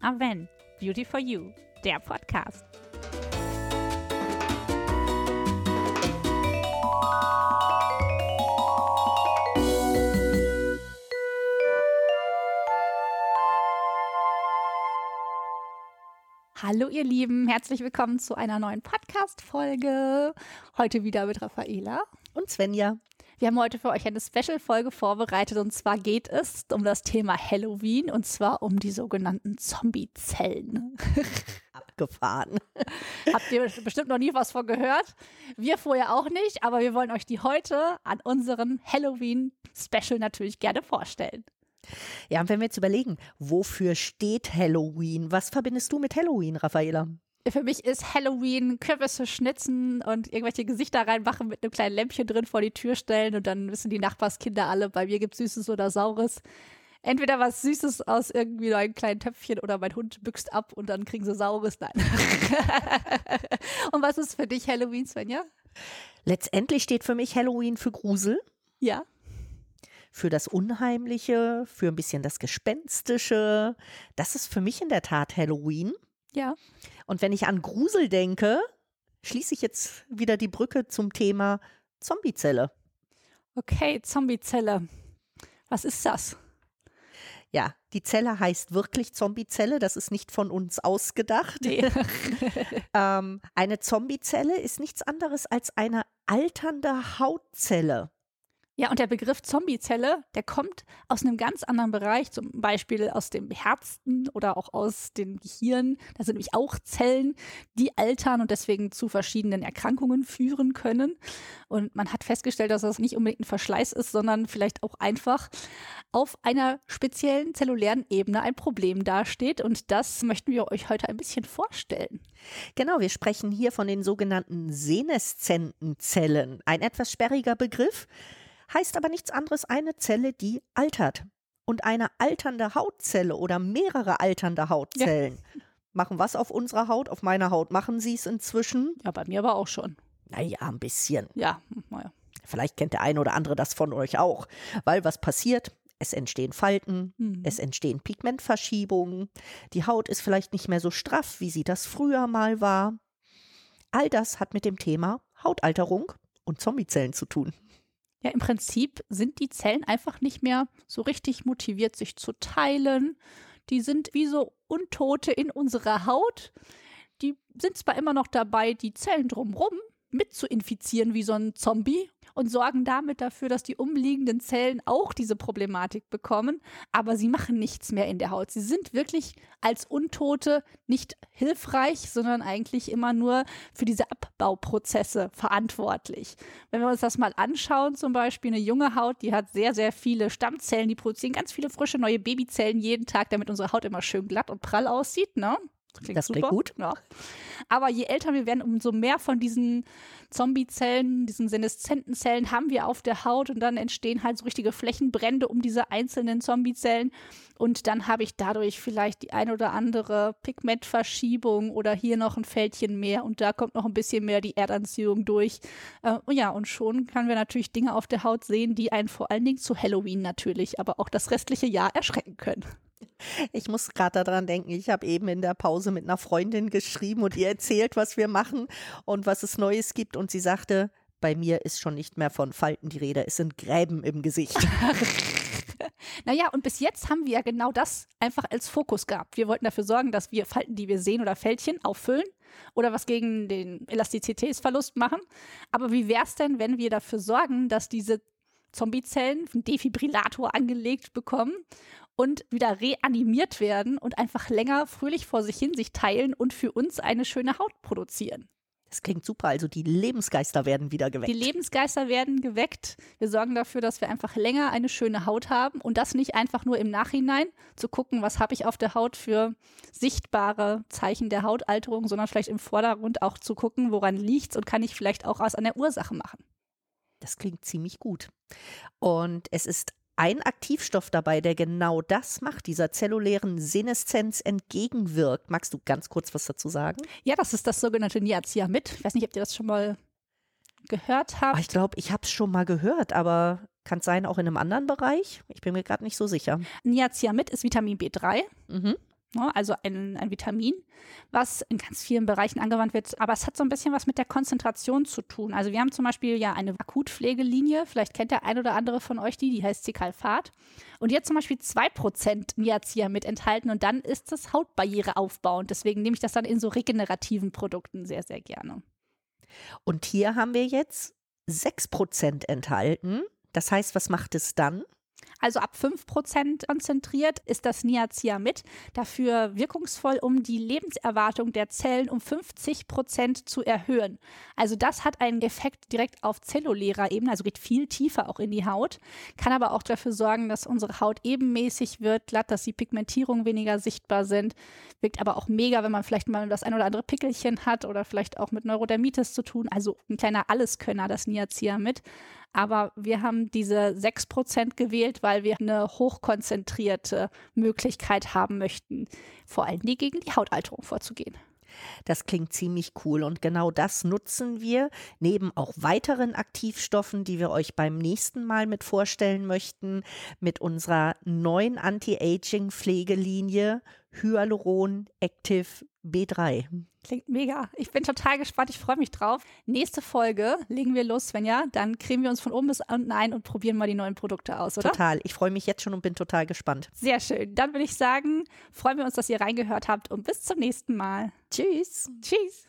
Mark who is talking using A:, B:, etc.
A: Aven, Beauty for You, der Podcast. Hallo ihr Lieben, herzlich willkommen zu einer neuen Podcast-Folge. Heute wieder mit Raffaela
B: und Svenja.
A: Wir haben heute für euch eine Special-Folge vorbereitet und zwar geht es um das Thema Halloween und zwar um die sogenannten Zombie-Zellen.
B: Abgefahren.
A: Habt ihr bestimmt noch nie was von gehört? Wir vorher auch nicht, aber wir wollen euch die heute an unserem Halloween-Special natürlich gerne vorstellen.
B: Ja, und wenn wir jetzt überlegen, wofür steht Halloween? Was verbindest du mit Halloween, Raffaela?
A: Für mich ist Halloween Kürbisse schnitzen und irgendwelche Gesichter reinmachen mit einem kleinen Lämpchen drin vor die Tür stellen und dann wissen die Nachbarskinder alle, bei mir gibt's Süßes oder Saures. Entweder was Süßes aus irgendwie einem kleinen Töpfchen oder mein Hund büchst ab und dann kriegen sie Saures. Nein. und was ist für dich Halloween, Svenja?
B: Letztendlich steht für mich Halloween für Grusel.
A: Ja
B: für das Unheimliche, für ein bisschen das Gespenstische. Das ist für mich in der Tat Halloween.
A: Ja.
B: Und wenn ich an Grusel denke, schließe ich jetzt wieder die Brücke zum Thema Zombiezelle.
A: Okay, Zombiezelle. Was ist das?
B: Ja, die Zelle heißt wirklich Zombiezelle. Das ist nicht von uns ausgedacht. Nee. ähm, eine Zombiezelle ist nichts anderes als eine alternde Hautzelle.
A: Ja, und der Begriff Zombiezelle, der kommt aus einem ganz anderen Bereich, zum Beispiel aus dem Herzen oder auch aus dem Gehirn. Da sind nämlich auch Zellen, die altern und deswegen zu verschiedenen Erkrankungen führen können. Und man hat festgestellt, dass das nicht unbedingt ein Verschleiß ist, sondern vielleicht auch einfach auf einer speziellen zellulären Ebene ein Problem dasteht. Und das möchten wir euch heute ein bisschen vorstellen.
B: Genau, wir sprechen hier von den sogenannten seneszenten Zellen. Ein etwas sperriger Begriff heißt aber nichts anderes eine Zelle, die altert. Und eine alternde Hautzelle oder mehrere alternde Hautzellen ja. machen was auf unserer Haut? Auf meiner Haut machen sie es inzwischen?
A: Ja, bei mir aber auch schon.
B: Naja, ein bisschen.
A: Ja, naja.
B: Vielleicht kennt der eine oder andere das von euch auch. Weil was passiert? Es entstehen Falten, mhm. es entstehen Pigmentverschiebungen, die Haut ist vielleicht nicht mehr so straff, wie sie das früher mal war. All das hat mit dem Thema Hautalterung und Zombiezellen zu tun.
A: Ja, im Prinzip sind die Zellen einfach nicht mehr so richtig motiviert, sich zu teilen. Die sind wie so Untote in unserer Haut. Die sind zwar immer noch dabei, die Zellen drumrum mit zu infizieren wie so ein Zombie und sorgen damit dafür, dass die umliegenden Zellen auch diese Problematik bekommen, aber sie machen nichts mehr in der Haut. Sie sind wirklich als Untote nicht hilfreich, sondern eigentlich immer nur für diese Abbauprozesse verantwortlich. Wenn wir uns das mal anschauen, zum Beispiel eine junge Haut, die hat sehr, sehr viele Stammzellen, die produzieren ganz viele frische neue Babyzellen jeden Tag, damit unsere Haut immer schön glatt und prall aussieht, ne?
B: Klingt das super. klingt gut.
A: Ja. Aber je älter wir werden, umso mehr von diesen Zombiezellen, diesen seneszenten Zellen haben wir auf der Haut und dann entstehen halt so richtige Flächenbrände um diese einzelnen Zombiezellen. Und dann habe ich dadurch vielleicht die ein oder andere Pigmentverschiebung oder hier noch ein Fältchen mehr und da kommt noch ein bisschen mehr die Erdanziehung durch. Äh, ja, und schon können wir natürlich Dinge auf der Haut sehen, die einen vor allen Dingen zu Halloween natürlich, aber auch das restliche Jahr erschrecken können.
B: Ich muss gerade daran denken, ich habe eben in der Pause mit einer Freundin geschrieben und ihr erzählt, was wir machen und was es Neues gibt. Und sie sagte, bei mir ist schon nicht mehr von Falten die Rede, es sind Gräben im Gesicht.
A: naja, und bis jetzt haben wir ja genau das einfach als Fokus gehabt. Wir wollten dafür sorgen, dass wir Falten, die wir sehen oder Fältchen auffüllen oder was gegen den Elastizitätsverlust machen. Aber wie wäre es denn, wenn wir dafür sorgen, dass diese Zombiezellen einen Defibrillator angelegt bekommen und wieder reanimiert werden und einfach länger fröhlich vor sich hin sich teilen und für uns eine schöne Haut produzieren.
B: Das klingt super. Also die Lebensgeister werden wieder geweckt.
A: Die Lebensgeister werden geweckt. Wir sorgen dafür, dass wir einfach länger eine schöne Haut haben und das nicht einfach nur im Nachhinein zu gucken, was habe ich auf der Haut für sichtbare Zeichen der Hautalterung, sondern vielleicht im Vordergrund auch zu gucken, woran liegt's und kann ich vielleicht auch aus einer Ursache machen.
B: Das klingt ziemlich gut. Und es ist ein Aktivstoff dabei, der genau das macht, dieser zellulären Seneszenz entgegenwirkt. Magst du ganz kurz was dazu sagen?
A: Ja, das ist das sogenannte Niacinamid. Ich weiß nicht, ob ihr das schon mal gehört habt.
B: Ah, ich glaube, ich habe es schon mal gehört, aber kann es sein auch in einem anderen Bereich? Ich bin mir gerade nicht so sicher.
A: Niacinamid ist Vitamin B3. Mhm. Ne, also ein, ein Vitamin, was in ganz vielen Bereichen angewandt wird, aber es hat so ein bisschen was mit der Konzentration zu tun. Also wir haben zum Beispiel ja eine Akutpflegelinie, vielleicht kennt der ein oder andere von euch die, die heißt Cikalfat. Und hat zum Beispiel 2% Niacin enthalten und dann ist das Hautbarriere aufbauend. Deswegen nehme ich das dann in so regenerativen Produkten sehr, sehr gerne.
B: Und hier haben wir jetzt 6% enthalten. Das heißt, was macht es dann?
A: Also ab 5% konzentriert ist das Niacinamid dafür wirkungsvoll, um die Lebenserwartung der Zellen um 50% zu erhöhen. Also das hat einen Effekt direkt auf zellulärer Ebene, also geht viel tiefer auch in die Haut, kann aber auch dafür sorgen, dass unsere Haut ebenmäßig wird, glatt, dass die Pigmentierungen weniger sichtbar sind. Wirkt aber auch mega, wenn man vielleicht mal das ein oder andere Pickelchen hat oder vielleicht auch mit Neurodermitis zu tun. Also ein kleiner Alleskönner, das Niacinamid. Aber wir haben diese 6% gewählt, weil wir eine hochkonzentrierte Möglichkeit haben möchten, vor allem die gegen die Hautalterung vorzugehen.
B: Das klingt ziemlich cool und genau das nutzen wir neben auch weiteren Aktivstoffen, die wir euch beim nächsten Mal mit vorstellen möchten, mit unserer neuen Anti-Aging-Pflegelinie Hyaluron Active B3.
A: Klingt mega. Ich bin total gespannt. Ich freue mich drauf. Nächste Folge legen wir los, wenn ja. Dann cremen wir uns von oben bis unten ein und probieren mal die neuen Produkte aus, oder?
B: Total. Ich freue mich jetzt schon und bin total gespannt.
A: Sehr schön. Dann würde ich sagen, freuen wir uns, dass ihr reingehört habt und bis zum nächsten Mal.
B: Tschüss.
A: Tschüss.